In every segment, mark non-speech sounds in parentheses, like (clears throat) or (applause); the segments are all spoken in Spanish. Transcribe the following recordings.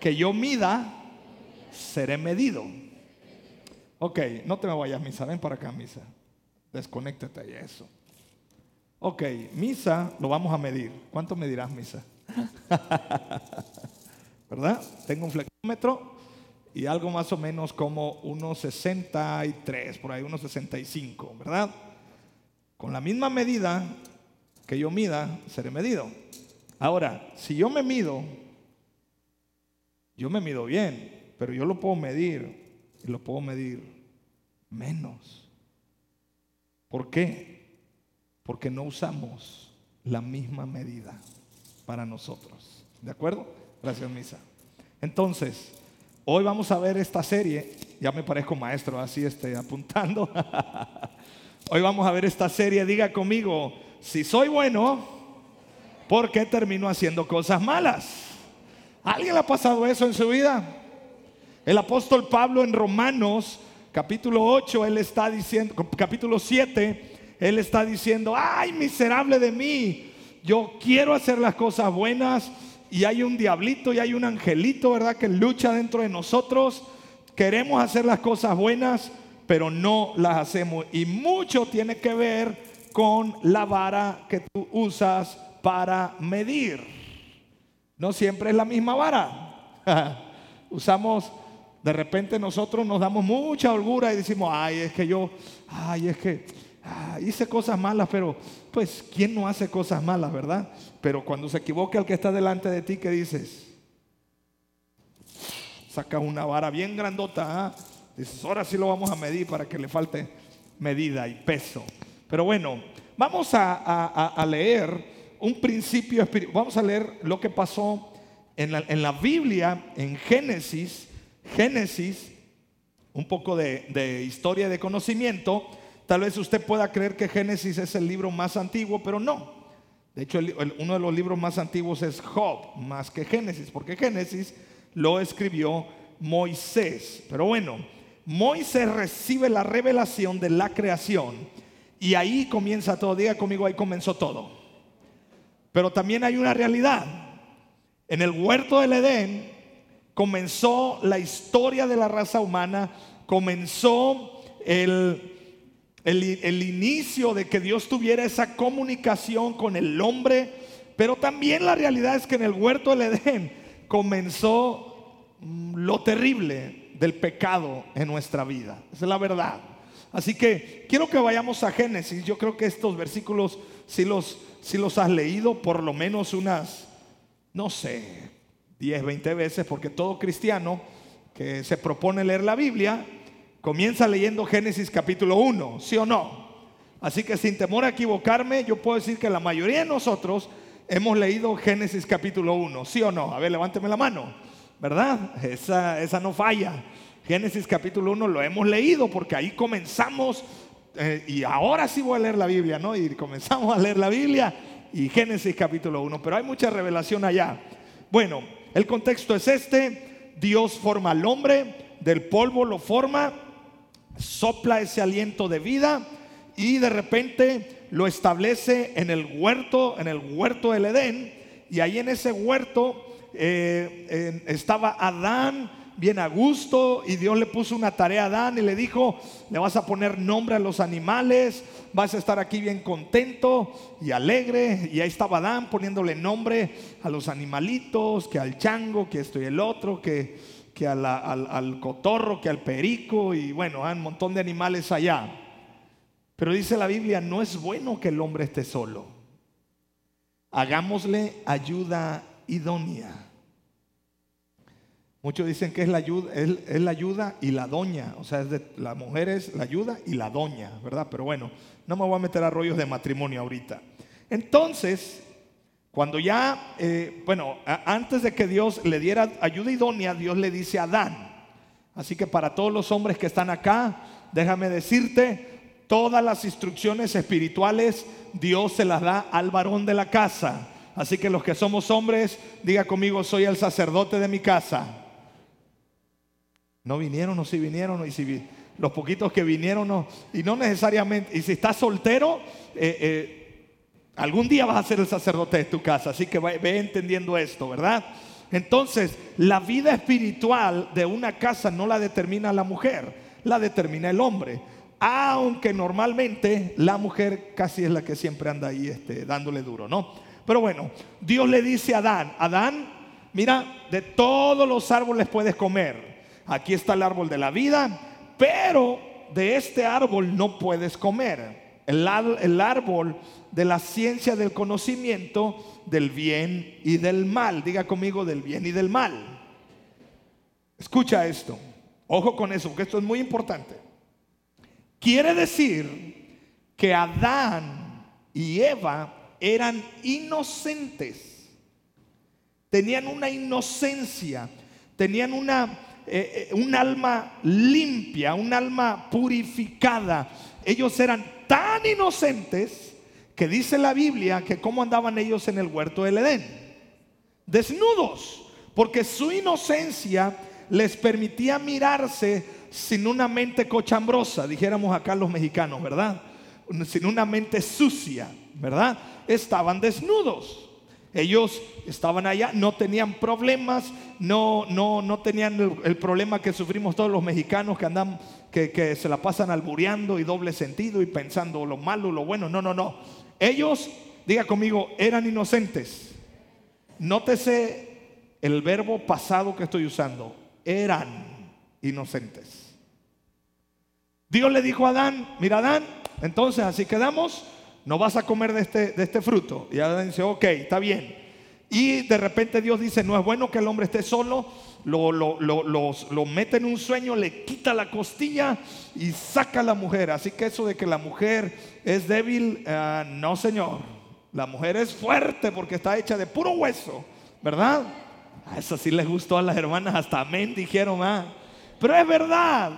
que yo mida, seré medido. Ok, no te me vayas, misa. Ven para acá, misa. Desconéctate y eso. Ok, misa lo vamos a medir. ¿Cuánto medirás, misa? (laughs) ¿Verdad? Tengo un flexómetro y algo más o menos como unos 63, por ahí unos 65, ¿verdad? Con la misma medida que yo mida, seré medido. Ahora, si yo me mido, yo me mido bien, pero yo lo puedo medir y lo puedo medir menos. ¿Por qué? Porque no usamos la misma medida para nosotros. ¿De acuerdo? Gracias, Misa. Entonces, hoy vamos a ver esta serie. Ya me parezco maestro, así esté apuntando. (laughs) hoy vamos a ver esta serie. Diga conmigo, si soy bueno, ¿por qué termino haciendo cosas malas? ¿Alguien le ha pasado eso en su vida? El apóstol Pablo en Romanos capítulo 8, él está diciendo, capítulo 7, él está diciendo, ay, miserable de mí, yo quiero hacer las cosas buenas y hay un diablito y hay un angelito, ¿verdad? Que lucha dentro de nosotros. Queremos hacer las cosas buenas, pero no las hacemos. Y mucho tiene que ver con la vara que tú usas para medir. No siempre es la misma vara. (laughs) Usamos, de repente nosotros nos damos mucha holgura y decimos, ay, es que yo, ay, es que hice cosas malas, pero pues, ¿quién no hace cosas malas, verdad? Pero cuando se equivoca el que está delante de ti, ¿qué dices? Sacas una vara bien grandota, ¿ah? dices, ahora sí lo vamos a medir para que le falte medida y peso. Pero bueno, vamos a leer un principio espiritual. Vamos a leer lo que pasó en la, Biblia, en Génesis. Génesis, un poco de, historia de conocimiento. Tal vez usted pueda creer que Génesis es el libro más antiguo, pero no. De hecho, uno de los libros más antiguos es Job, más que Génesis, porque Génesis lo escribió Moisés. Pero bueno, Moisés recibe la revelación de la creación y ahí comienza todo. Diga conmigo, ahí comenzó todo. Pero también hay una realidad. En el huerto del Edén comenzó la historia de la raza humana, comenzó el, el, inicio de que Dios tuviera esa comunicación con el hombre, pero también la realidad es que en el huerto del Edén comenzó mm, lo terrible del pecado en nuestra vida. Esa es la verdad. Así que quiero que vayamos a Génesis. Yo creo que estos versículos si los si los has leído por lo menos unas, no sé, 10, 20 veces, porque todo cristiano que se propone leer la Biblia comienza leyendo Génesis capítulo 1, ¿sí o no? Así que sin temor a equivocarme, yo puedo decir que la mayoría de nosotros hemos leído Génesis capítulo 1, ¿sí o no? A ver, levánteme la mano, ¿verdad? Esa, esa no falla. Génesis capítulo 1 lo hemos leído porque ahí comenzamos eh, y ahora sí voy a leer la Biblia, ¿no? Y comenzamos a leer la Biblia y Génesis capítulo 1, pero hay mucha revelación allá. Bueno, el contexto es este, Dios forma al hombre, del polvo lo forma, sopla ese aliento de vida y de repente lo establece en el huerto, en el huerto del Edén, y ahí en ese huerto eh, estaba Adán, bien a gusto y Dios le puso una tarea a Adán y le dijo, le vas a poner nombre a los animales, vas a estar aquí bien contento y alegre. Y ahí estaba Adán poniéndole nombre a los animalitos, que al chango, que esto y el otro, que, que al, al, cotorro, que al perico y bueno, un montón de animales allá. Pero dice la Biblia, no es bueno que el hombre esté solo. Hagámosle ayuda idónea. Muchos dicen que es la ayuda, es, la ayuda y la doña. O sea, es de, la mujer es la ayuda y la doña, ¿verdad? Pero bueno, no me voy a meter a rollos de matrimonio ahorita. Entonces, cuando ya, eh, bueno, antes de que Dios le diera ayuda idónea, Dios le dice a Adán. Así que para todos los hombres que están acá, déjame decirte, todas las instrucciones espirituales Dios se las da al varón de la casa. Así que los que somos hombres, diga conmigo, soy el sacerdote de mi casa. No vinieron o si vinieron y si los poquitos que vinieron no, y no necesariamente, y si estás soltero, eh, eh, algún día vas a ser el sacerdote de tu casa, así que ve, entendiendo esto, ¿verdad? Entonces, la vida espiritual de una casa no la determina la mujer, la determina el hombre. Aunque normalmente la mujer casi es la que siempre anda ahí este, dándole duro, ¿no? Pero bueno, Dios le dice a Adán, Adán, mira, de todos los árboles puedes comer. Aquí está el árbol de la vida, pero de este árbol no puedes comer. El, árbol de la ciencia del conocimiento del bien y del mal. Diga conmigo del bien y del mal. Escucha esto. Ojo con eso, porque esto es muy importante. Quiere decir que Adán y Eva eran inocentes. Tenían una inocencia, tenían una, eh, eh, un alma limpia, un alma purificada. Ellos eran tan inocentes que dice la Biblia que cómo andaban ellos en el huerto del Edén. Desnudos, porque su inocencia les permitía mirarse sin una mente cochambrosa, dijéramos acá los mexicanos, ¿verdad? Sin una mente sucia, ¿verdad? Estaban desnudos. Ellos estaban allá, no tenían problemas, no, no, no tenían el, problema que sufrimos todos los mexicanos que andan, que, que se la pasan albureando y doble sentido y pensando lo malo, lo bueno. No, no, no. Ellos, diga conmigo, eran inocentes. Nótese el verbo pasado que estoy usando. Eran inocentes. Dios le dijo a Adán, mira Adán, entonces así quedamos, no vas a comer de este, de este fruto. Y Adán dice, ok, está bien. Y de repente Dios dice, no es bueno que el hombre esté solo, lo, lo, mete en un sueño, le quita la costilla y saca a la mujer. Así que eso de que la mujer es débil, eh, no señor. La mujer es fuerte porque está hecha de puro hueso, ¿verdad? A eso sí les gustó a las hermanas, hasta amén dijeron, ah. Pero es verdad,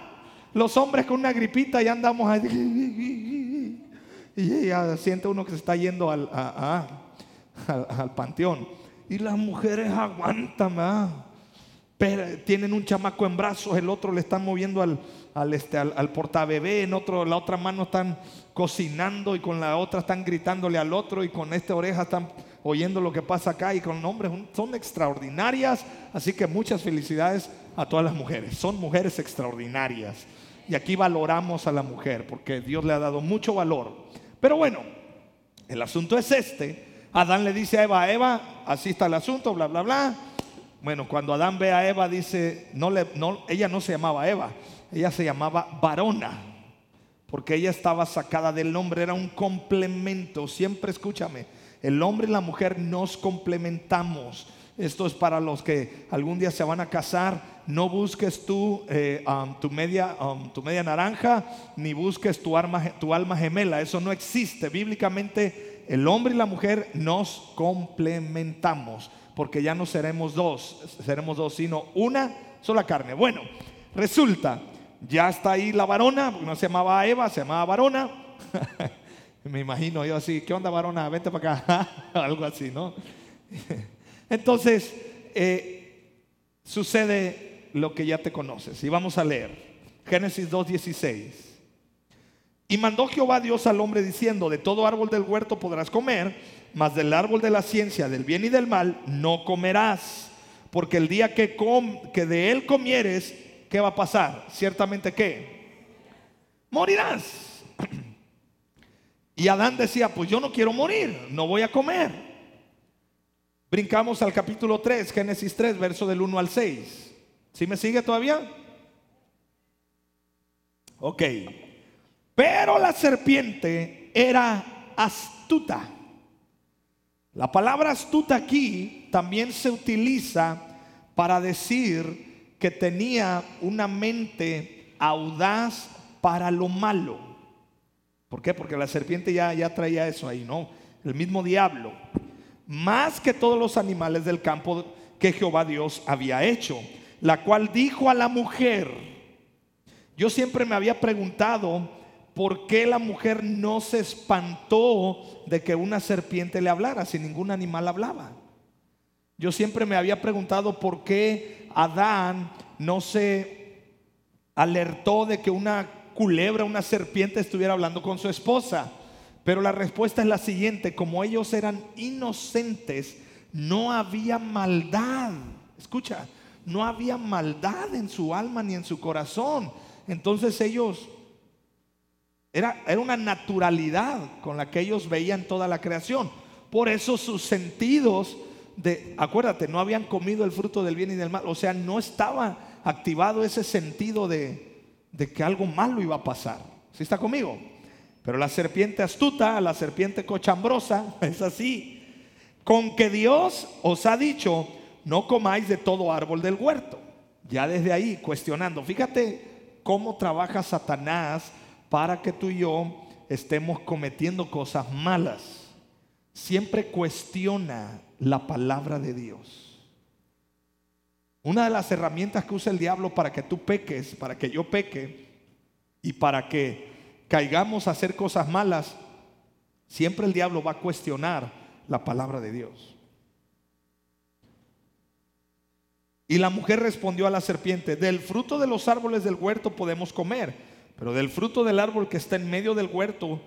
los hombres con una gripita ya andamos ahí. Y ya siente uno que se está yendo al, al, panteón. Y las mujeres aguantan, ¿verdad? tienen un chamaco en brazos, el otro le están moviendo al, al, este, al, portabebé, en otro, la otra mano están cocinando y con la otra están gritándole al otro y con esta oreja están oyendo lo que pasa acá y con nombres son extraordinarias, así que muchas felicidades a todas las mujeres, son mujeres extraordinarias. Y aquí valoramos a la mujer porque Dios le ha dado mucho valor. Pero bueno, el asunto es este. Adán le dice a Eva, Eva, así está el asunto, bla, bla, bla. Bueno, cuando Adán ve a Eva, dice, no le, no, ella no se llamaba Eva, ella se llamaba varona, porque ella estaba sacada del nombre, era un complemento. Siempre escúchame, el hombre y la mujer nos complementamos. Esto es para los que algún día se van a casar. No busques tú eh, tu, media, tu media naranja, ni busques tu, tu alma gemela. Eso no existe. Bíblicamente, el hombre y la mujer nos complementamos porque ya no seremos dos, seremos dos, sino una sola carne. Bueno, resulta, ya está ahí la varona, no se llamaba Eva, se llamaba varona. (laughs) Me imagino yo así, ¿qué onda varona? Vente para acá, (laughs) algo así, ¿no? (laughs) Entonces, eh, sucede lo que ya te conoces. Y vamos a leer Génesis 2.16. Y mandó Jehová Dios al hombre diciendo, de todo árbol del huerto podrás comer mas del árbol de la ciencia del bien y del mal no comerás, porque el día que, que de él comieres, ¿qué va a pasar? Ciertamente que morirás. (clears throat) Y Adán decía, pues yo no quiero morir, no voy a comer. Brincamos al capítulo 3, Génesis 3, verso del 1 al 6. ¿Sí me sigue todavía? Ok. Pero la serpiente era astuta la palabra astuta aquí también se utiliza para decir que tenía una mente audaz para lo malo. ¿Por qué? Porque la serpiente ya, ya traía eso ahí, ¿no? El mismo diablo. Más que todos los animales del campo que Jehová Dios había hecho. La cual dijo a la mujer, yo siempre me había preguntado, ¿por qué la mujer no se espantó de que una serpiente le hablara si ningún animal hablaba? Yo siempre me había preguntado por qué Adán no se alertó de que una culebra, una serpiente estuviera hablando con su esposa. Pero la respuesta es la siguiente, como ellos eran inocentes, no había maldad Escucha, no había maldad en su alma ni en su corazón. Entonces ellos, era, era una naturalidad con la que ellos veían toda la creación. Por eso sus sentidos de, acuérdate, no habían comido el fruto del bien y del mal. O sea, no estaba activado ese sentido de, de que algo malo iba a pasar. ¿Sí está conmigo? Pero la serpiente astuta, la serpiente cochambrosa, (laughs) es así. Con que Dios os ha dicho, no comáis de todo árbol del huerto. Ya desde ahí cuestionando. Fíjate cómo trabaja Satanás para que tú y yo estemos cometiendo cosas malas. Siempre cuestiona la palabra de Dios. Una de las herramientas que usa el diablo para que tú peques, para que yo peque y para que caigamos a hacer cosas malas, siempre el diablo va a cuestionar la palabra de Dios. Y la mujer respondió a la serpiente, del fruto de los árboles del huerto podemos comer, pero del fruto del árbol que está en medio del huerto,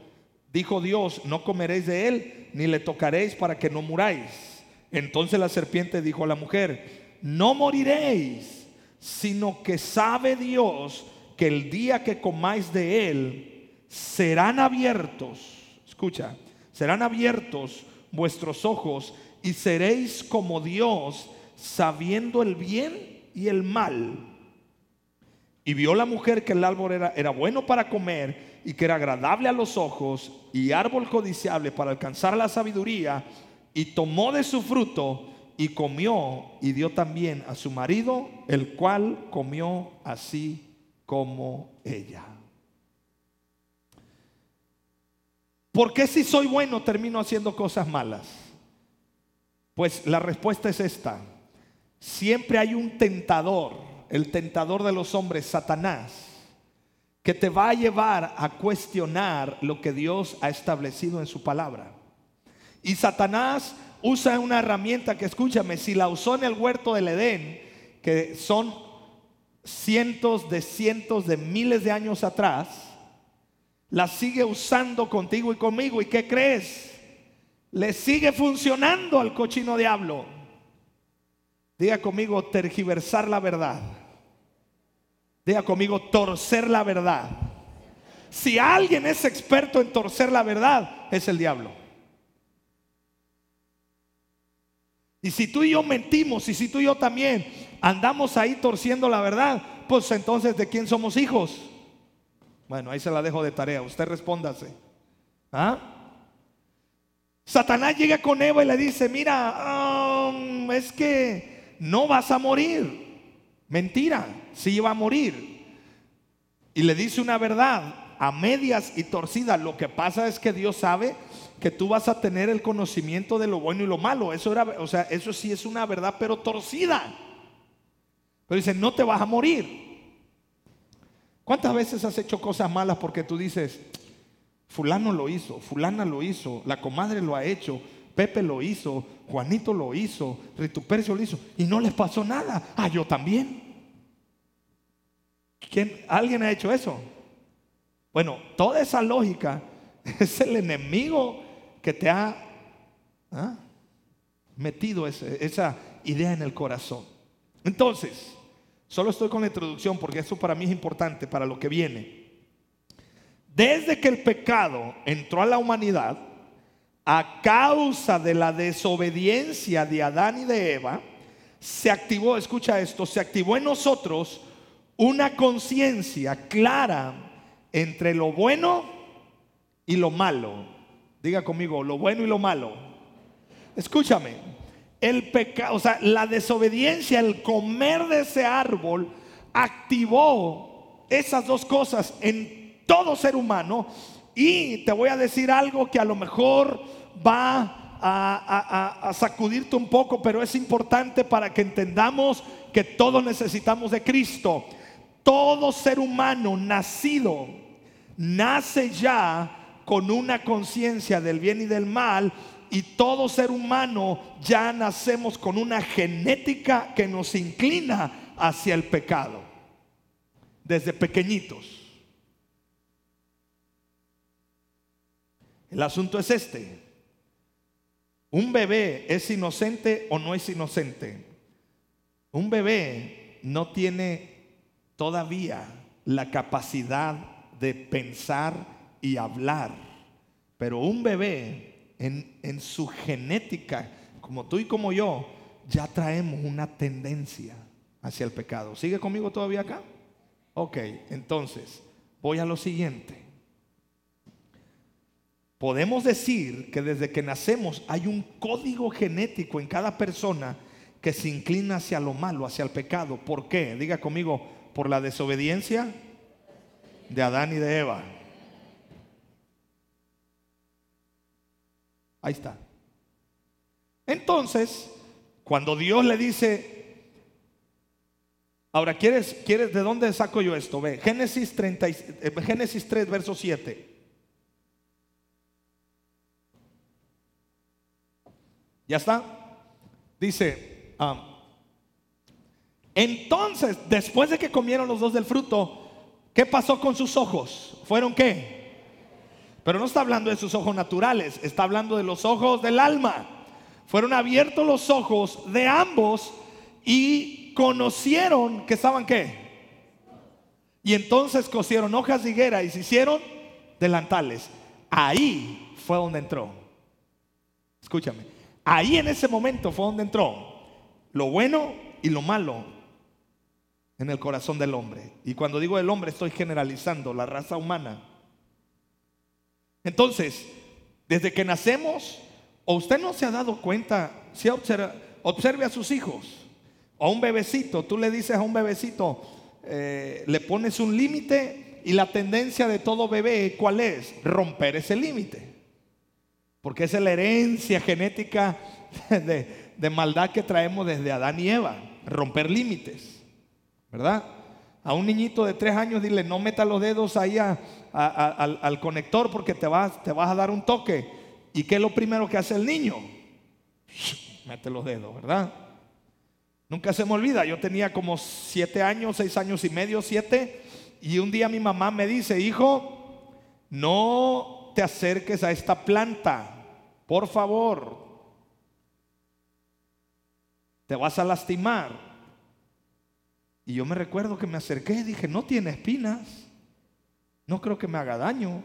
dijo Dios, no comeréis de él, ni le tocaréis para que no muráis. Entonces la serpiente dijo a la mujer, no moriréis, sino que sabe Dios que el día que comáis de él, serán abiertos, escucha, serán abiertos vuestros ojos y seréis como Dios, sabiendo el bien y el mal. Y vio la mujer que el árbol era, era, bueno para comer y que era agradable a los ojos y árbol codiciable para alcanzar la sabiduría, y tomó de su fruto y comió y dio también a su marido, el cual comió así como ella. ¿Por qué si soy bueno termino haciendo cosas malas? Pues la respuesta es esta. Siempre hay un tentador, el tentador de los hombres, Satanás, que te va a llevar a cuestionar lo que Dios ha establecido en su palabra. Y Satanás usa una herramienta que, escúchame, si la usó en el huerto del Edén, que son cientos de cientos de miles de años atrás, la sigue usando contigo y conmigo. ¿Y qué crees? Le sigue funcionando al cochino diablo. Diga conmigo tergiversar la verdad. Diga conmigo torcer la verdad. Si alguien es experto en torcer la verdad, es el diablo. Y si tú y yo mentimos, y si tú y yo también andamos ahí torciendo la verdad, pues entonces ¿de quién somos hijos? Bueno, ahí se la dejo de tarea. Usted respóndase. ¿Ah? Satanás llega con Eva y le dice, mira, um, es que no vas a morir. Mentira, sí iba a morir. Y le dice una verdad a medias y torcida. Lo que pasa es que Dios sabe que tú vas a tener el conocimiento de lo bueno y lo malo. Eso era, o sea, eso sí es una verdad, pero torcida. Pero dice, no te vas a morir. ¿Cuántas veces has hecho cosas malas porque tú dices, fulano lo hizo, fulana lo hizo, la comadre lo ha hecho, Pepe lo hizo, Juanito lo hizo, Ritupercio lo hizo y no les pasó nada? Ah, yo también. ¿Quién, ¿Alguien ha hecho eso? Bueno, toda esa lógica (laughs) es el enemigo que te ha ¿ah? metido esa idea en el corazón. Entonces, Solo estoy con la introducción porque eso para mí es importante para lo que viene. Desde que el pecado entró a la humanidad, a causa de la desobediencia de Adán y de Eva, se activó, escucha esto, se activó en nosotros una conciencia clara entre lo bueno y lo malo. Diga conmigo, lo bueno y lo malo. Escúchame, el pecado, o sea, la desobediencia, el comer de ese árbol, activó esas dos cosas en todo ser humano. Y te voy a decir algo que a lo mejor va a, sacudirte un poco, pero es importante para que entendamos que todos necesitamos de Cristo. Todo ser humano nacido nace ya con una conciencia del bien y del mal y todo ser humano ya nacemos con una genética que nos inclina hacia el pecado, desde pequeñitos. El asunto es este. ¿Un bebé es inocente o no es inocente? Un bebé no tiene todavía la capacidad de pensar y hablar, pero un bebé en, su genética, como tú y como yo, ya traemos una tendencia hacia el pecado. ¿Sigue conmigo todavía acá? Ok, entonces, voy a lo siguiente. Podemos decir que desde que nacemos hay un código genético en cada persona que se inclina hacia lo malo, hacia el pecado. ¿Por qué? Diga conmigo, por la desobediencia de Adán y de Eva. Ahí está. Entonces, cuando Dios le dice, ahora, ¿quieres, ¿quieres de dónde saco yo esto? Ve, Génesis, 30, eh, Génesis 3, verso 7. ¿Ya está? Dice, ah, entonces, después de que comieron los dos del fruto, ¿qué pasó con sus ojos? ¿Fueron qué? Pero no está hablando de sus ojos naturales, está hablando de los ojos del alma fueron abiertos los ojos de ambos y conocieron que estaban qué. Y entonces cosieron hojas de higuera y se hicieron delantales. Ahí fue donde entró. Escúchame. Ahí en ese momento fue donde entró lo bueno y lo malo en el corazón del hombre. Y cuando digo el hombre estoy generalizando la raza humana. Entonces, desde que nacemos ¿O usted no se ha dado cuenta? Si observe a sus hijos. A un bebecito, tú le dices a un bebecito, eh, le pones un límite y la tendencia de todo bebé, ¿cuál es? Romper ese límite. Porque es la herencia genética (laughs) de, maldad que traemos desde Adán y Eva. Romper límites. ¿Verdad? A un niñito de tres años dile, no meta los dedos ahí al, al, conector porque te vas, te vas a dar un toque. ¿Y qué es lo primero que hace el niño? Mete los dedos, ¿verdad? Nunca se me olvida, yo tenía como siete años, seis años y medio, siete, y un día mi mamá me dice, hijo, no te acerques a esta planta, por favor, te vas a lastimar. Y yo me recuerdo que me acerqué y dije, no tiene espinas, no creo que me haga daño.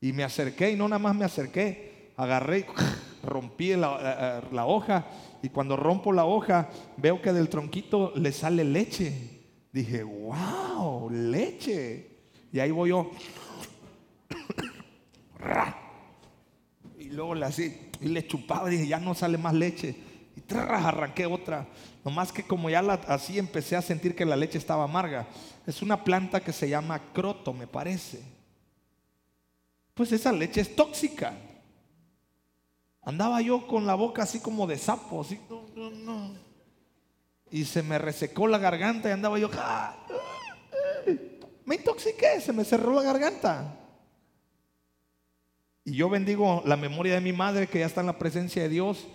Y me acerqué y no nada más me acerqué, agarré, (laughs) rompí la, la, hoja y cuando rompo la hoja veo que del tronquito le sale leche. Dije, wow, leche. Y ahí voy yo. (coughs) Y luego le así, y le chupaba, dije, ya no sale más leche. (laughs) Arranqué otra. Nomás que como ya la, así empecé a sentir que la leche estaba amarga. Es una planta que se llama croto, me parece pues esa leche es tóxica. Andaba yo con la boca así como de sapo, no, no, no. Y se me resecó la garganta y andaba yo, ah, me intoxiqué, se me cerró la garganta. Y yo bendigo la memoria de mi madre que ya está en la presencia de Dios.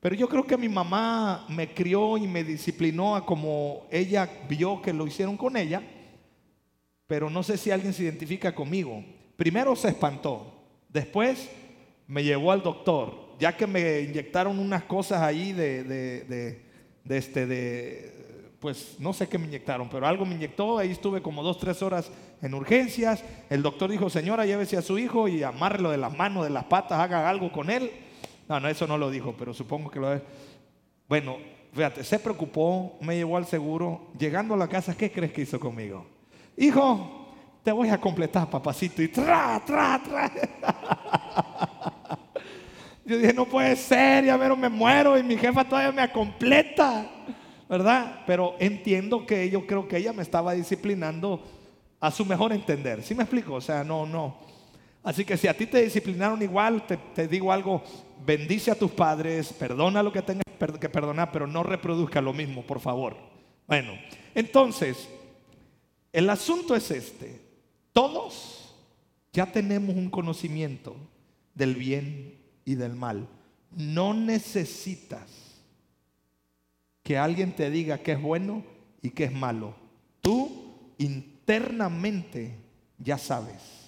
Pero yo creo que mi mamá me crió y me disciplinó a como ella vio que lo hicieron con ella. Pero no sé si alguien se identifica conmigo. Primero se espantó, después me llevó al doctor, ya que me inyectaron unas cosas ahí de, de, este, de, pues no sé qué me inyectaron, pero algo me inyectó, ahí estuve como dos, tres horas en urgencias, el doctor dijo, señora, llévese a su hijo y amárrelo de las manos, de las patas, haga algo con él. No, no, eso no lo dijo, pero supongo que lo es. Bueno, fíjate, se preocupó, me llevó al seguro, llegando a la casa, ¿qué crees que hizo conmigo? Hijo, te voy a completar, papacito. Y tra, tra, tra. (laughs) Yo dije, no puede ser, ya me muero y mi jefa todavía me completa, ¿verdad? Pero entiendo que yo creo que ella me estaba disciplinando a su mejor entender. ¿Sí me explico? O sea, no, no. Así que si a ti te disciplinaron igual, te digo algo, bendice a tus padres, perdona lo que tengas que perdonar, pero no reproduzca lo mismo, por favor. Bueno, entonces, el asunto es este. Todos ya tenemos un conocimiento del bien y del mal. No necesitas que alguien te diga qué es bueno y qué es malo. Tú internamente ya sabes.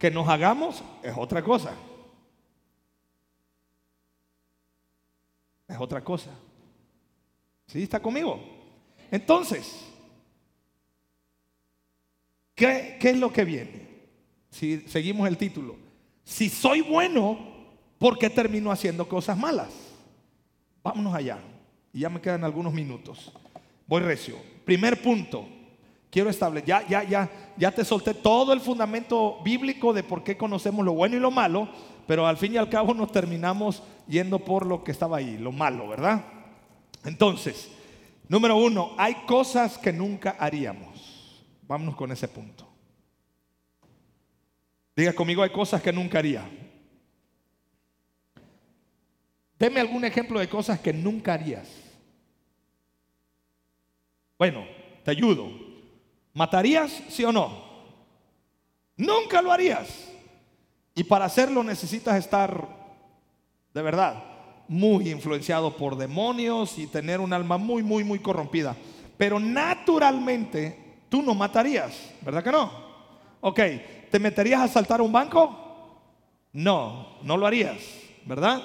Que nos hagamos es otra cosa. es otra cosa. ¿Sí está conmigo? Entonces, ¿qué, qué es lo que viene? Si seguimos el título. Si soy bueno, ¿por qué termino haciendo cosas malas? Vámonos allá. Y ya me quedan algunos minutos. Voy recio. Primer punto. Quiero establecer, ya, ya, ya, ya te solté todo el fundamento bíblico de por qué conocemos lo bueno y lo malo, pero al fin y al cabo nos terminamos yendo por lo que estaba ahí, lo malo, ¿verdad? Entonces, número uno, hay cosas que nunca haríamos. Vámonos con ese punto. Diga conmigo, hay cosas que nunca haría. Deme algún ejemplo de cosas que nunca harías. Bueno, te ayudo. ¿Matarías, sí o no? Nunca lo harías. Y para hacerlo necesitas estar, de verdad, muy influenciado por demonios y tener un alma muy, muy, muy corrompida. Pero naturalmente tú no matarías, ¿verdad que no? Ok, ¿te meterías a saltar un banco? No, no lo harías, ¿verdad?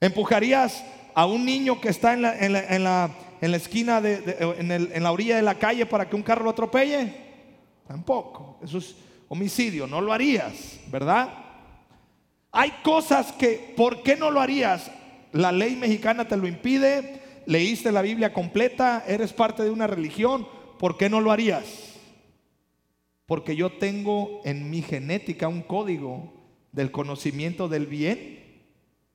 ¿Empujarías a un niño que está en la, en la, en la, esquina, de, en, en la orilla de la calle para que un carro lo atropelle? Tampoco. Eso es homicidio. No lo harías, ¿verdad? Hay cosas que, ¿por qué no lo harías? La ley mexicana te lo impide. Leíste la Biblia completa, eres parte de una religión. ¿Por qué no lo harías? Porque yo tengo en mi genética un código del conocimiento del bien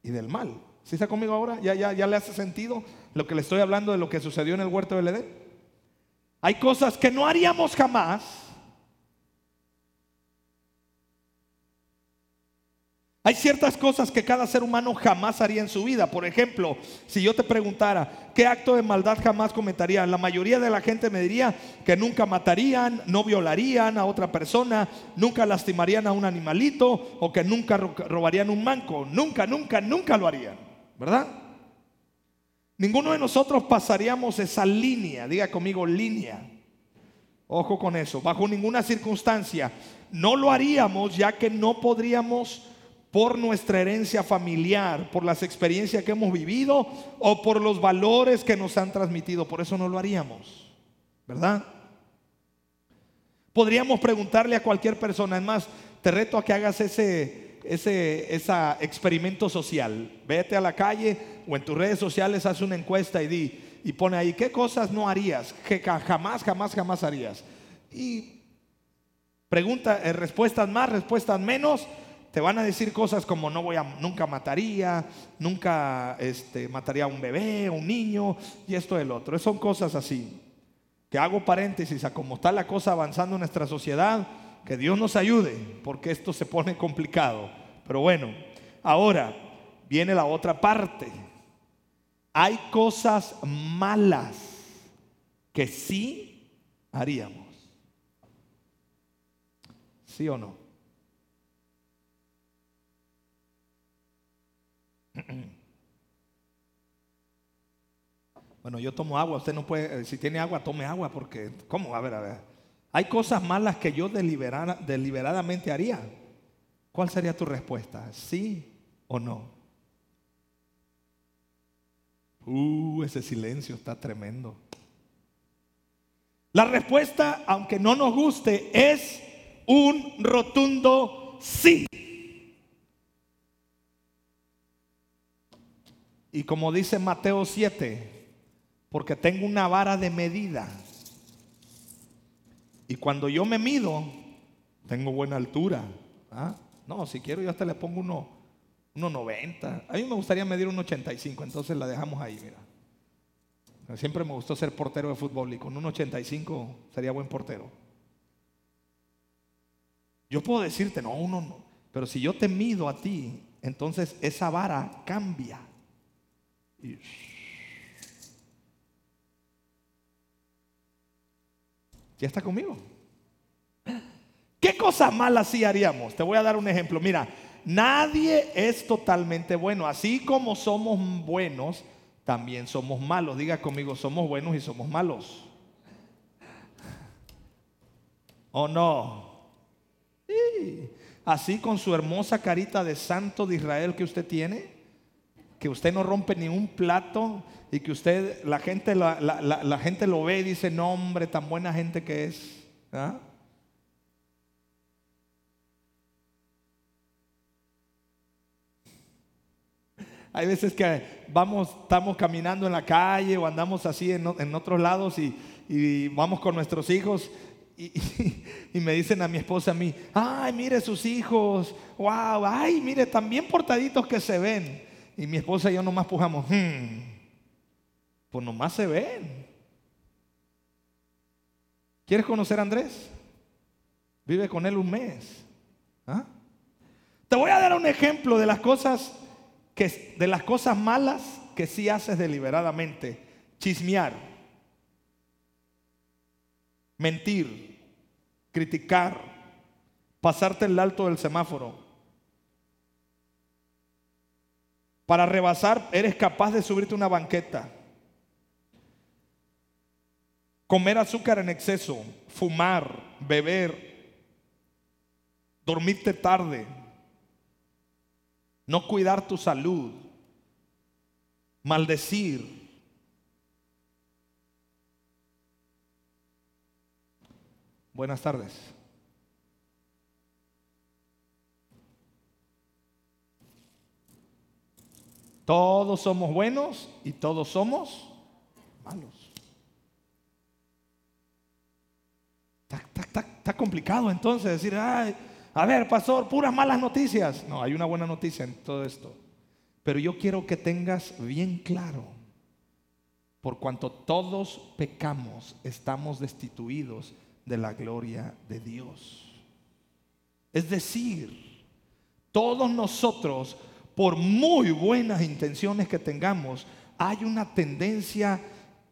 y del mal. ¿Sí está conmigo ahora? ¿Ya, ya, ya le hace sentido lo que le estoy hablando de lo que sucedió en el huerto del Edén? Hay cosas que no haríamos jamás. Hay ciertas cosas que cada ser humano jamás haría en su vida. Por ejemplo, si yo te preguntara, ¿qué acto de maldad jamás cometarían? La mayoría de la gente me diría que nunca matarían, no violarían a otra persona, nunca lastimarían a un animalito o que nunca robarían un banco. Nunca, nunca, nunca lo harían. ¿Verdad? Ninguno de nosotros pasaríamos esa línea, diga conmigo línea. Ojo con eso, bajo ninguna circunstancia. No lo haríamos ya que no podríamos por nuestra herencia familiar, por las experiencias que hemos vivido o por los valores que nos han transmitido. Por eso no lo haríamos, ¿verdad? Podríamos preguntarle a cualquier persona, es más, te reto a que hagas ese ese, experimento social. Vete a la calle o en tus redes sociales, haz una encuesta y di, y pone ahí, ¿qué cosas no harías? Que jamás, jamás, jamás harías. Y pregunta, eh, respuestas más, respuestas menos, te van a decir cosas como no voy a, nunca mataría, nunca este, mataría a un bebé, un niño, y esto el otro. Son cosas así. Que hago paréntesis a cómo está la cosa avanzando en nuestra sociedad que Dios nos ayude, porque esto se pone complicado. Pero bueno, ahora viene la otra parte. Hay cosas malas que sí haríamos. ¿Sí o no? Bueno, yo tomo agua, usted no puede, si tiene agua, tome agua, porque, ¿cómo? A ver, a ver. Hay cosas malas que yo deliberadamente haría. ¿Cuál sería tu respuesta? ¿Sí o no? Uh, ese silencio está tremendo. La respuesta, aunque no nos guste, es un rotundo sí. Y como dice Mateo 7, porque tengo una vara de medida y cuando yo me mido, tengo buena altura. ¿ah? No, si quiero yo hasta le pongo uno, 90. A mí me gustaría medir un 85, entonces la dejamos ahí, mira. Siempre me gustó ser portero de fútbol y con un 85 sería buen portero. Yo puedo decirte, no, uno no. Pero si yo te mido a ti, entonces esa vara cambia. Y ¿Ya está conmigo? ¿Qué cosas malas sí haríamos? Te voy a dar un ejemplo. Mira, nadie es totalmente bueno. Así como somos buenos, también somos malos. Diga conmigo, somos buenos y somos malos. ¿O no? Sí. Así con su hermosa carita de santo de Israel que usted tiene, que usted no rompe ni un plato y que usted, la gente, la, la- la- gente lo ve y dice, no hombre, tan buena gente que es. ¿ah? Hay veces que vamos, estamos caminando en la calle o andamos así en, en otros lados y, y vamos con nuestros hijos y, (laughs) y me dicen a mi esposa a mí, ay, mire sus hijos, wow, ay, mire, tan bien portaditos que se ven. Y mi esposa y yo nomás pujamos, "Hmm, pues nomás se ven. ¿Quieres conocer a Andrés? Vive con él un mes. ¿Ah? Te voy a dar un ejemplo de las cosas que de las cosas malas que sí haces deliberadamente. Chismear, mentir, criticar, pasarte el alto del semáforo. Para rebasar eres capaz de subirte una banqueta. Comer azúcar en exceso, fumar, beber, dormirte tarde, no cuidar tu salud, maldecir. Buenas tardes. Todos somos buenos y todos somos malos. Está, complicado entonces decir, "Ay, a ver, pastor, puras malas noticias. No, hay una buena noticia en todo esto. Pero yo quiero que tengas bien claro, por cuanto todos pecamos, estamos destituidos de la gloria de Dios. Es decir, todos nosotros, por muy buenas intenciones que tengamos, hay una tendencia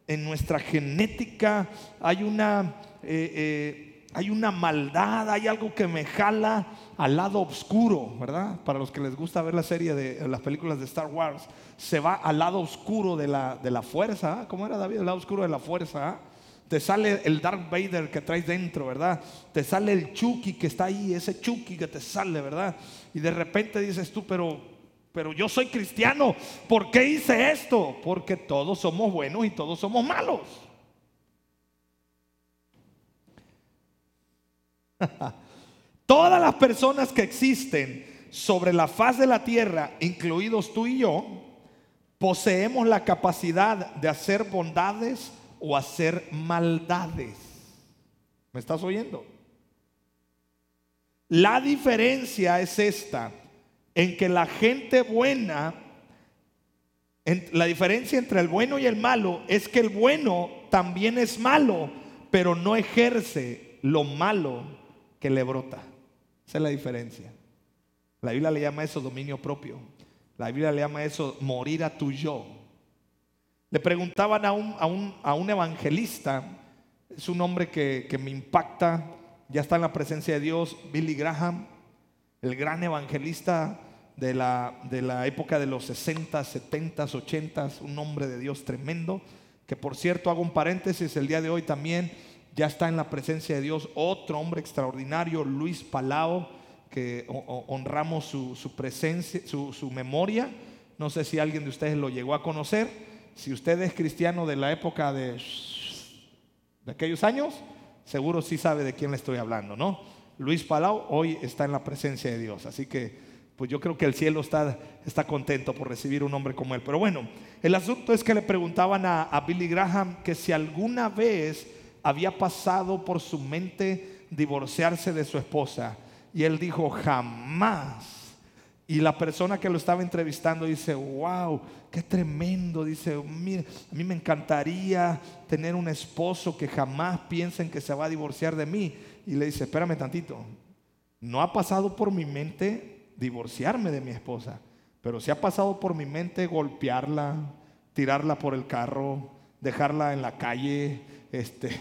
en nuestra genética, hay una, eh, eh, hay una maldad, hay algo que me jala al lado oscuro, ¿verdad? Para los que les gusta ver la serie de las películas de Star Wars, se va al lado oscuro de la, de la fuerza. ¿ah? ¿Cómo era David? El lado oscuro de la fuerza. ¿ah? Te sale el Darth Vader que traes dentro, ¿verdad? Te sale el Chucky que está ahí, ese Chucky que te sale, ¿verdad? Y de repente dices tú, pero, pero yo soy cristiano, ¿por qué hice esto? Porque todos somos buenos y todos somos malos. (laughs) Todas las personas que existen sobre la faz de la tierra, incluidos tú y yo, poseemos la capacidad de hacer bondades o hacer maldades. ¿Me estás oyendo? La diferencia es esta, en que la gente buena, en- la diferencia entre el bueno y el malo es que el bueno también es malo, pero no ejerce lo malo que le brota. Esa es la diferencia. La Biblia le llama eso dominio propio. La Biblia le llama eso morir a tu yo. Le preguntaban a un, a un- a un evangelista, es un hombre que, que me impacta, ya está en la presencia de Dios, Billy Graham, el gran evangelista de la, de la época de los 60, 70, 80, un hombre de Dios tremendo, que por cierto hago un paréntesis, el día de hoy también ya está en la presencia de Dios otro hombre extraordinario, Luis Palao, que ho- ho- honramos su, su presencia, su, su memoria. No sé si alguien de ustedes lo llegó a conocer. Si usted es cristiano de la época de, de aquellos años, seguro sí sabe de quién le estoy hablando, ¿no? Luis Palau hoy está en la presencia de Dios, así que pues yo creo que el cielo está, está contento por recibir un hombre como él. Pero bueno, el asunto es que le preguntaban a, Billy Graham que si alguna vez había pasado por su mente divorciarse de su esposa. Y él dijo, jamás. Y la persona que lo estaba entrevistando dice, wow, qué tremendo. Dice, mire, a mí me encantaría tener un esposo que jamás piensen que se va a divorciar de mí. Y le dice, espérame tantito, no ha pasado por mi mente divorciarme de mi esposa, pero sí ha pasado por mi mente golpearla, tirarla por el carro, dejarla en la calle, este... (laughs)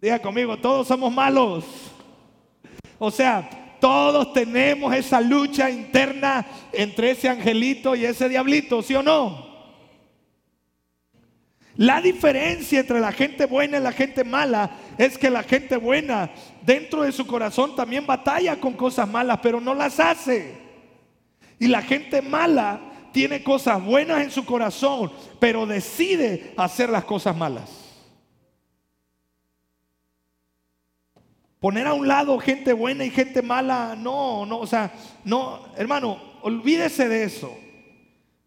Diga conmigo, todos somos malos. O sea, todos tenemos esa lucha interna entre ese angelito y ese diablito, ¿sí o no? La diferencia entre la gente buena y la gente mala es que la gente buena dentro de su corazón también batalla con cosas malas, pero no las hace. Y la gente mala tiene cosas buenas en su corazón, pero decide hacer las cosas malas. Poner a un lado gente buena y gente mala, no, no, o sea, no, hermano, olvídese de eso.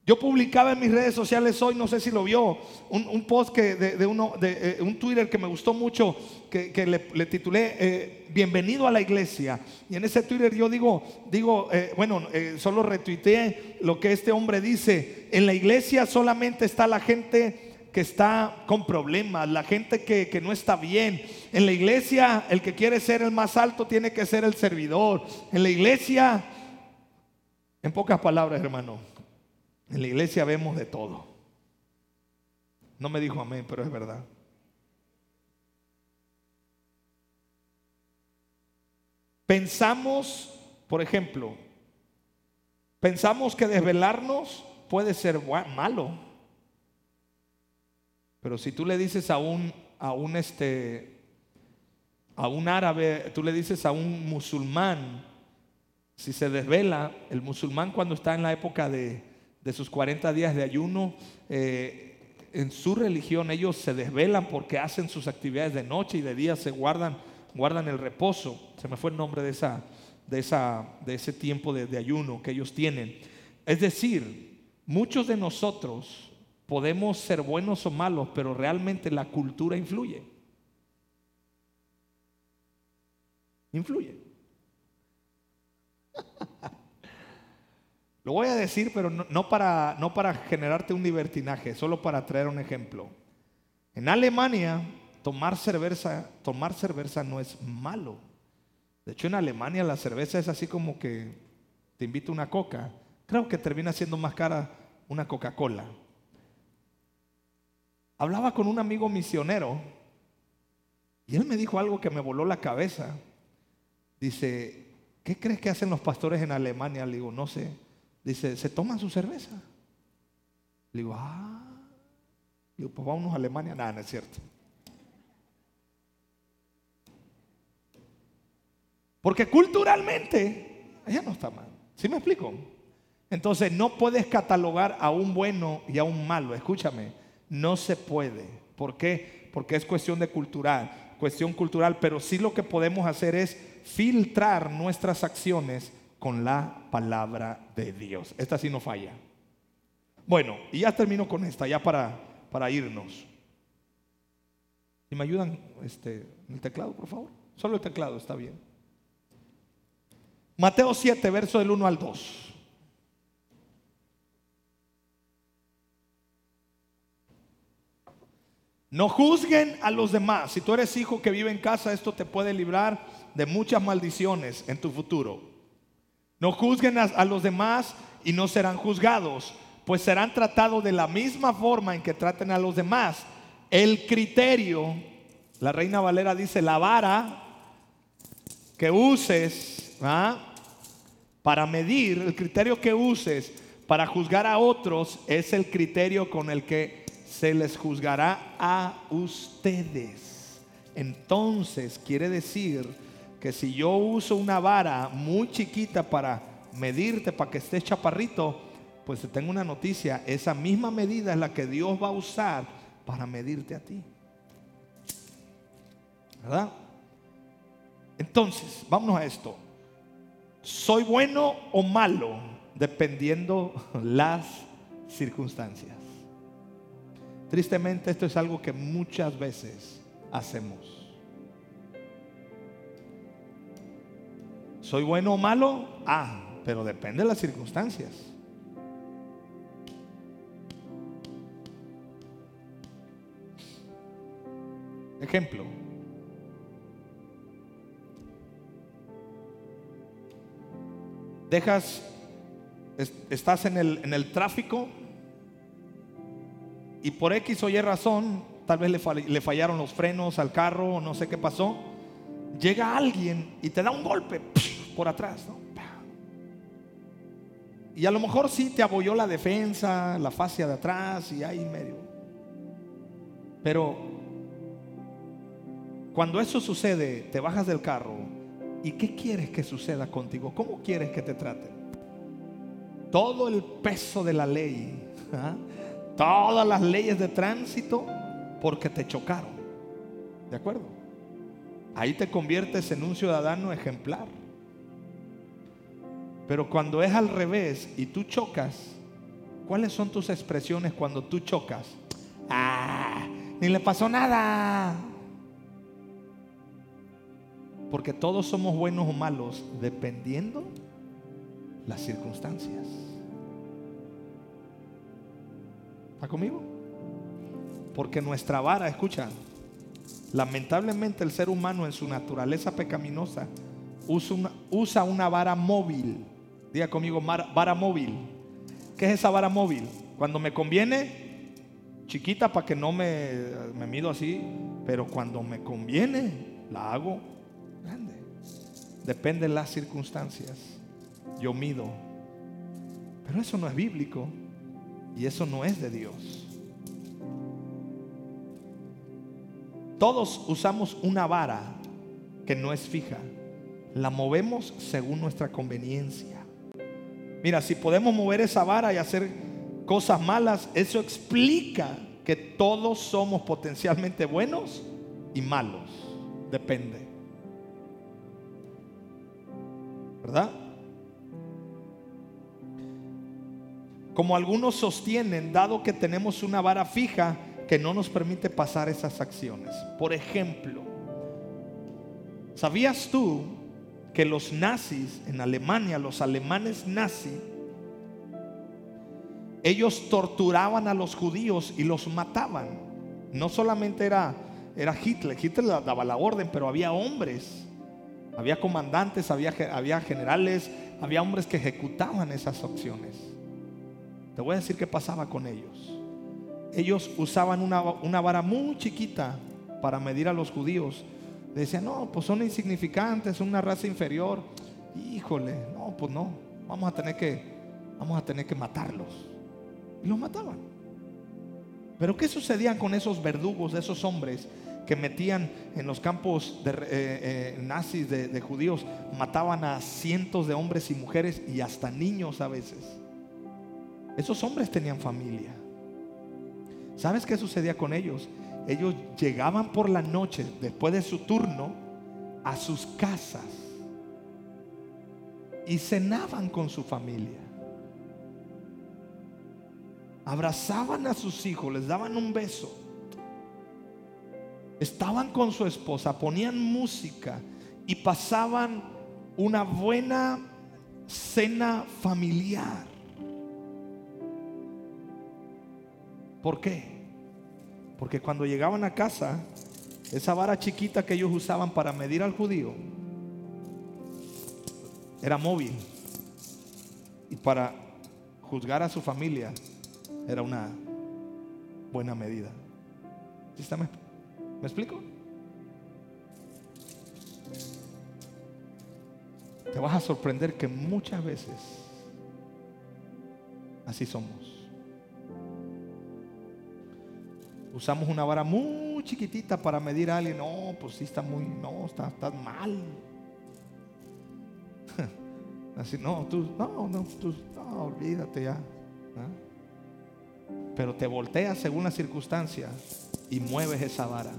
Yo publicaba en mis redes sociales hoy, no sé si lo vio, un, post que de, uno, de eh, un Twitter que me gustó mucho, que, le, titulé eh, Bienvenido a la iglesia. Y en ese Twitter yo digo, digo, eh, bueno, solo retuiteé lo que este hombre dice. En la iglesia solamente está la gente que está con problemas, la gente que no está bien. En la iglesia el que quiere ser el más alto tiene que ser el servidor. En la iglesia, en pocas palabras, hermano en la iglesia vemos de todo. No me dijo amén, pero es verdad. Pensamos, por ejemplo, pensamos que desvelarnos puede ser malo. Pero si tú le dices a un a un este a un árabe, tú le dices a un musulmán si se desvela, el musulmán cuando está en la época de de sus 40 días de ayuno, eh, en su religión ellos se desvelan porque hacen sus actividades de noche y de día se guardan, guardan el reposo. Se me fue el nombre de, esa, de, esa, de ese tiempo de, de ayuno que ellos tienen. Es decir, muchos de nosotros podemos ser buenos o malos, pero realmente la cultura influye. Influye. (laughs) Lo voy a decir, pero no, para, no para generarte un libertinaje, solo para traer un ejemplo. En Alemania, tomar cerveza, tomar cerveza no es malo. De hecho, en Alemania la cerveza es así como que te invito a una coca. Creo que termina siendo más cara una Coca-Cola. Hablaba con un amigo misionero y él me dijo algo que me voló la cabeza. Dice, ¿qué crees que hacen los pastores en Alemania? Le digo, no sé. Dice, ¿se toman su cerveza? Le digo, ah. Le digo, pues vámonos a Alemania. Nada, no es cierto. Porque culturalmente, ella no está mal. ¿Sí me explico? Entonces no puedes catalogar a un bueno y a un malo. Escúchame, no se puede. ¿Por qué? Porque es cuestión de cultural, cuestión cultural, pero sí lo que podemos hacer es filtrar nuestras acciones con la palabra de Dios. Esta sí no falla. Bueno, y ya termino con esta, ya para, para irnos. ¿Y me ayudan este, el teclado, por favor? Solo el teclado, está bien. Mateo 7, verso del 1 al 2. No juzguen a los demás. Si tú eres hijo que vive en casa, esto te puede librar de muchas maldiciones en tu futuro. No juzguen a, los demás y no serán juzgados, pues serán tratados de la misma forma en que traten a los demás. El criterio, la reina Valera dice, la vara que uses para medir, el criterio que uses para juzgar a otros es el criterio con el que se les juzgará a ustedes. Entonces quiere decir que si yo uso una vara muy chiquita para medirte, para que estés chaparrito, pues tengo una noticia, esa misma medida es la que Dios va a usar para medirte a ti. ¿Verdad? Entonces, vámonos a esto. ¿Soy bueno o malo? Dependiendo las circunstancias. Tristemente esto es algo que muchas veces hacemos. ¿Soy bueno o malo? Ah, pero depende de las circunstancias. Ejemplo. Dejas, estás en el, en el tráfico y por X o Y razón, tal vez le, le fallaron los frenos al carro, no sé qué pasó, llega alguien y te da un golpe por atrás, ¿no? Y a lo mejor sí te abolló la defensa, la fascia de atrás y ahí medio. Pero cuando eso sucede, te bajas del carro y ¿qué quieres que suceda contigo? ¿Cómo quieres que te traten? Todo el peso de la ley, ¿ah? todas las leyes de tránsito, porque te chocaron. ¿De acuerdo? Ahí te conviertes en un ciudadano ejemplar. Pero cuando es al revés y tú chocas, ¿cuáles son tus expresiones cuando tú chocas? Ah, ni le pasó nada. Porque todos somos buenos o malos dependiendo las circunstancias. ¿Está conmigo? Porque nuestra vara, escucha, lamentablemente el ser humano en su naturaleza pecaminosa usa una, usa una vara móvil. Diga conmigo, vara móvil. ¿Qué es esa vara móvil? Cuando me conviene, chiquita para que no me, me mido así, pero cuando me conviene, la hago grande. Depende de las circunstancias. Yo mido. Pero eso no es bíblico y eso no es de Dios. Todos usamos una vara que no es fija. La movemos según nuestra conveniencia. Mira, si podemos mover esa vara y hacer cosas malas, eso explica que todos somos potencialmente buenos y malos. Depende. ¿Verdad? Como algunos sostienen, dado que tenemos una vara fija que no nos permite pasar esas acciones. Por ejemplo, ¿sabías tú que los nazis en Alemania, los alemanes nazis, ellos torturaban a los judíos y los mataban. No solamente era, era Hitler, Hitler daba la orden, pero había hombres, había comandantes, había, había generales, había hombres que ejecutaban esas opciones. Te voy a decir qué pasaba con ellos. Ellos usaban una, una vara muy chiquita para medir a los judíos decían, no, pues son insignificantes, son una raza inferior. Híjole, no, pues no, vamos a tener que, vamos a tener que matarlos. Y los mataban. Pero ¿qué sucedía con esos verdugos, esos hombres que metían en los campos eh, eh, nazis de, de judíos? Mataban a cientos de hombres y mujeres y hasta niños a veces. Esos hombres tenían familia. ¿Sabes qué sucedía con ellos? Ellos llegaban por la noche, después de su turno, a sus casas y cenaban con su familia. Abrazaban a sus hijos, les daban un beso. Estaban con su esposa, ponían música y pasaban una buena cena familiar. ¿Por qué? Porque cuando llegaban a casa, esa vara chiquita que ellos usaban para medir al judío era móvil. Y para juzgar a su familia era una buena medida. ¿Me, ¿Me explico? Te vas a sorprender que muchas veces así somos. Usamos una vara muy chiquitita para medir a alguien. No, pues sí está muy, no, está, mal. (laughs) Así, no, tú, no, no, tú, no, olvídate ya. Pero te volteas según la circunstancia y mueves esa vara.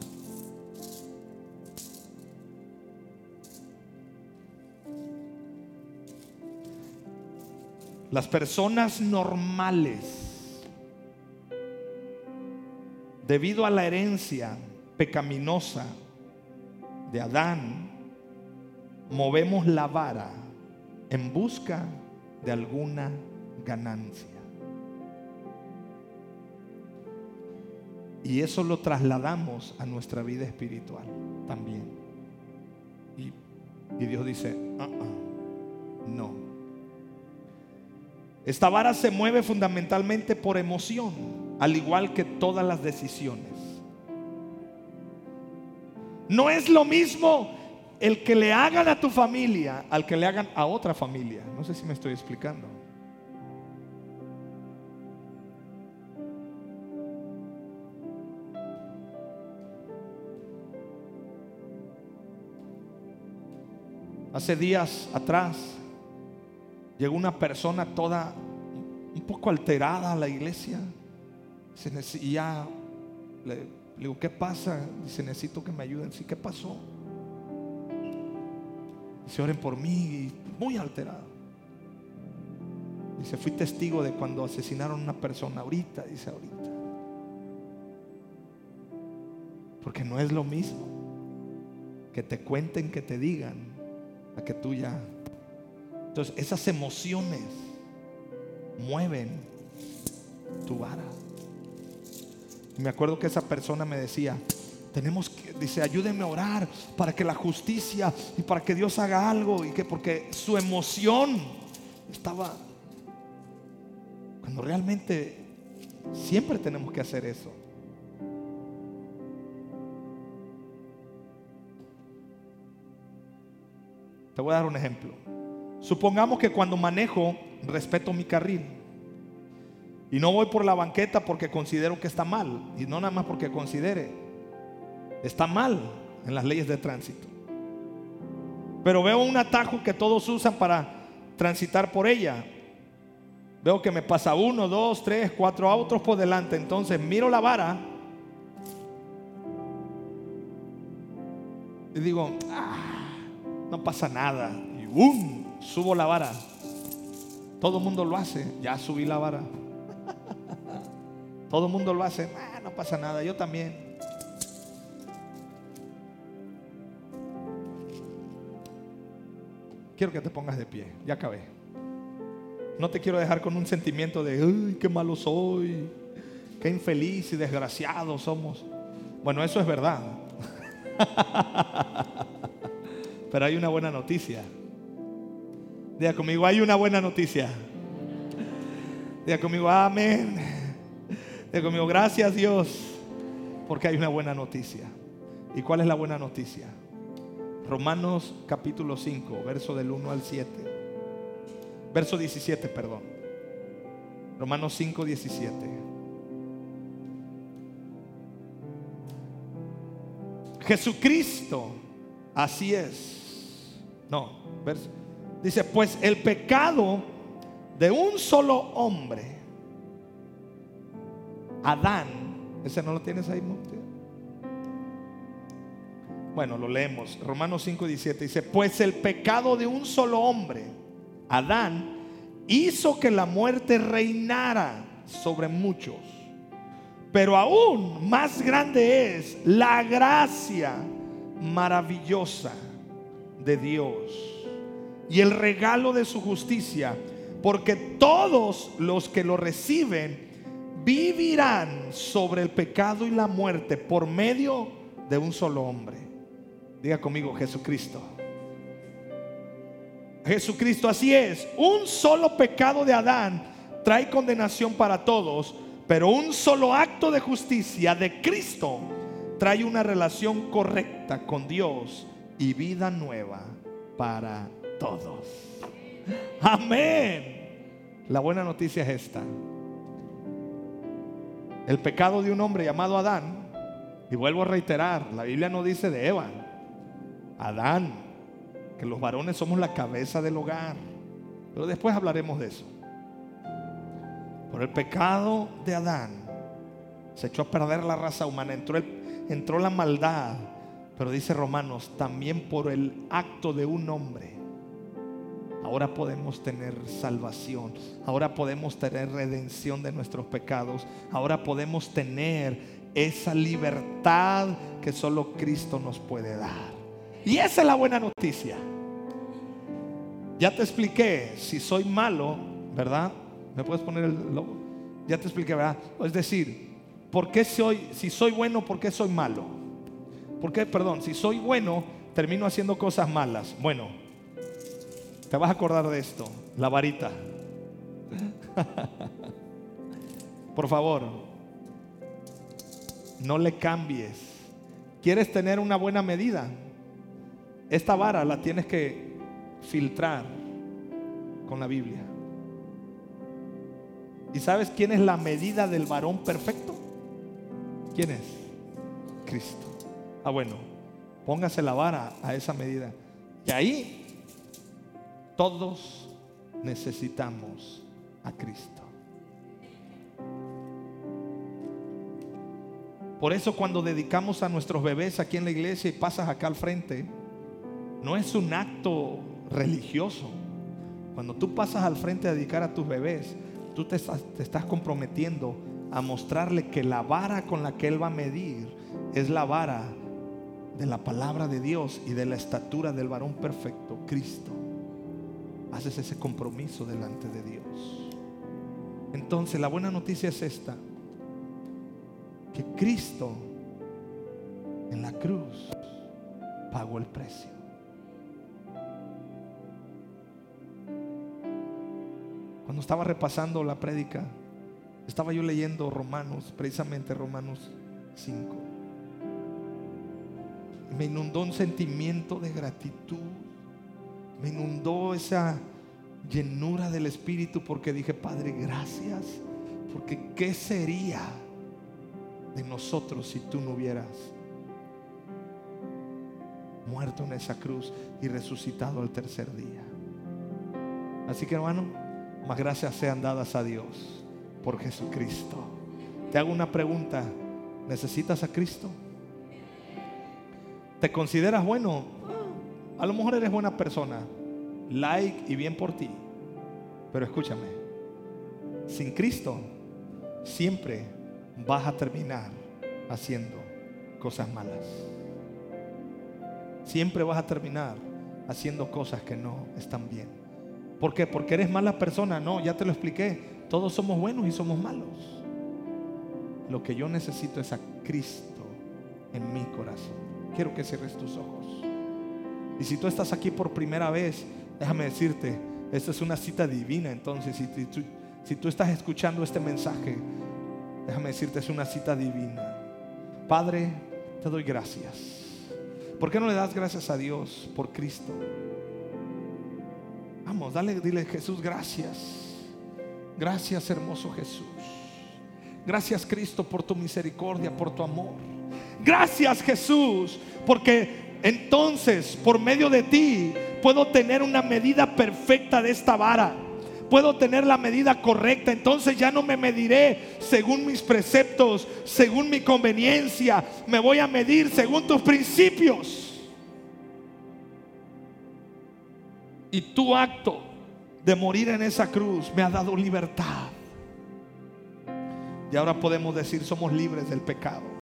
Las personas normales debido a la herencia pecaminosa de Adán, movemos la vara en busca de alguna ganancia. Y eso lo trasladamos a nuestra vida espiritual también. Y, Dios dice, uh-uh, no. Esta vara se mueve fundamentalmente por emoción al igual que todas las decisiones. No es lo mismo el que le hagan a tu familia al que le hagan a otra familia. No sé si me estoy explicando. Hace días atrás llegó una persona toda un poco alterada a la iglesia. Y ya le, digo, ¿qué pasa? Dice, necesito que me ayuden. Sí, ¿qué pasó? Dice, oren por mí. Muy alterado. Dice, fui testigo de cuando asesinaron a una persona ahorita, dice ahorita. Porque no es lo mismo que te cuenten, que te digan, a que tú ya. Entonces, esas emociones mueven tu vara. Me acuerdo que esa persona me decía, tenemos que, dice, ayúdenme a orar para que la justicia y para que Dios haga algo y que porque su emoción estaba cuando realmente siempre tenemos que hacer eso. Te voy a dar un ejemplo. Supongamos que cuando manejo respeto mi carril y no voy por la banqueta porque considero que está mal y no nada más porque considere. Está mal en las leyes de tránsito. Pero veo un atajo que todos usan para transitar por ella. Veo que me pasa uno, dos, tres, cuatro autos por delante. Entonces miro la vara y digo, ah, no pasa nada. Y ¡bum! Subo la vara. Todo el mundo lo hace. Ya subí la vara. Todo el mundo lo hace. Ah, no pasa nada. Yo también. Quiero que te pongas de pie. Ya acabé. No te quiero dejar con un sentimiento de, ¡ay, qué malo soy! ¡Qué infeliz y desgraciado somos! Bueno, eso es verdad. (laughs) Pero hay una buena noticia. Diga conmigo, hay una buena noticia. Diga conmigo, amén. Diga conmigo, gracias Dios, porque hay una buena noticia. ¿Y cuál es la buena noticia? Romanos capítulo 5, verso del 1 al 7. Verso 17, perdón. Romanos 5, 17. Jesucristo, así es no, dice, pues el pecado de un solo hombre, Adán, ese no lo tienes ahí, ¿no? Bueno, lo leemos. Romanos 5, 17 dice, pues el pecado de un solo hombre, Adán, hizo que la muerte reinara sobre muchos. Pero aún más grande es la gracia maravillosa de Dios y el regalo de su justicia, porque todos los que lo reciben vivirán sobre el pecado y la muerte por medio de un solo hombre. Diga conmigo, Jesucristo. Jesucristo, así es. Un solo pecado de Adán trae condenación para todos, pero un solo acto de justicia de Cristo trae una relación correcta con Dios y vida nueva para todos. Amén. La buena noticia es esta. El pecado de un hombre llamado Adán, y vuelvo a reiterar, la Biblia no dice de Eva, Adán, que los varones somos la cabeza del hogar. Pero después hablaremos de eso. Por el pecado de Adán se echó a perder la raza humana, entró, la maldad pero dice Romanos, también por el acto de un hombre, ahora podemos tener salvación, ahora podemos tener redención de nuestros pecados, ahora podemos tener esa libertad que solo Cristo nos puede dar. Y esa es la buena noticia. Ya te expliqué, si soy malo, ¿verdad? ¿Me puedes poner el logo? Ya te expliqué, ¿verdad? Es decir, ¿por qué soy, si soy bueno, por qué soy malo? Porque, perdón, si soy bueno, termino haciendo cosas malas. Bueno, te vas a acordar de esto, la varita. Por favor, no le cambies. ¿Quieres tener una buena medida? Esta vara la tienes que filtrar con la Biblia. ¿Y sabes quién es la medida del varón perfecto? ¿Quién es? Cristo. Ah, bueno, póngase la vara a esa medida. Y ahí Todos necesitamos a Cristo. Por eso cuando dedicamos a nuestros bebés aquí en la iglesia y pasas acá al frente, no es un acto religioso. Cuando tú pasas al frente a dedicar a tus bebés, tú te estás, comprometiendo a mostrarle que la vara con la que Él va a medir es la vara de la palabra de Dios y de la estatura del varón perfecto, Cristo. Haces ese compromiso delante de Dios. Entonces la buena noticia es esta, que Cristo en la cruz pagó el precio. Cuando estaba repasando la prédica, estaba yo leyendo Romanos, precisamente Romanos 5. Me inundó un sentimiento de gratitud. Me inundó esa llenura del Espíritu porque dije, Padre, gracias. Porque ¿qué sería de nosotros si tú no hubieras muerto en esa cruz y resucitado al tercer día? Así que hermano, más gracias sean dadas a Dios por Jesucristo. Te hago una pregunta. ¿Necesitas a Cristo? ¿Te consideras bueno? A lo mejor eres buena persona. Like y bien por ti. Pero escúchame. Sin Cristo siempre vas a terminar haciendo cosas malas. Siempre vas a terminar haciendo cosas que no están bien. ¿Por qué? Porque eres mala persona. No, ya te lo expliqué. Todos somos buenos y somos malos. Lo que yo necesito es a Cristo en mi corazón. Quiero que cierres tus ojos. Y si tú estás aquí por primera vez, déjame decirte, esta es una cita divina. Entonces, si, tú, estás escuchando este mensaje, déjame decirte, es una cita divina. Padre, te doy gracias. ¿Por qué no le das gracias a Dios por Cristo? Vamos, dale, dile Jesús, gracias. Gracias hermoso Jesús. Gracias Cristo por tu misericordia, por tu amor. Gracias Jesús, porque entonces por medio de ti puedo tener una medida perfecta de esta vara. Puedo tener la medida correcta. Entonces ya no me mediré según mis preceptos, según mi conveniencia. Me voy a medir según tus principios. Y tu acto de morir en esa cruz me ha dado libertad. Y ahora podemos decir, somos libres del pecado.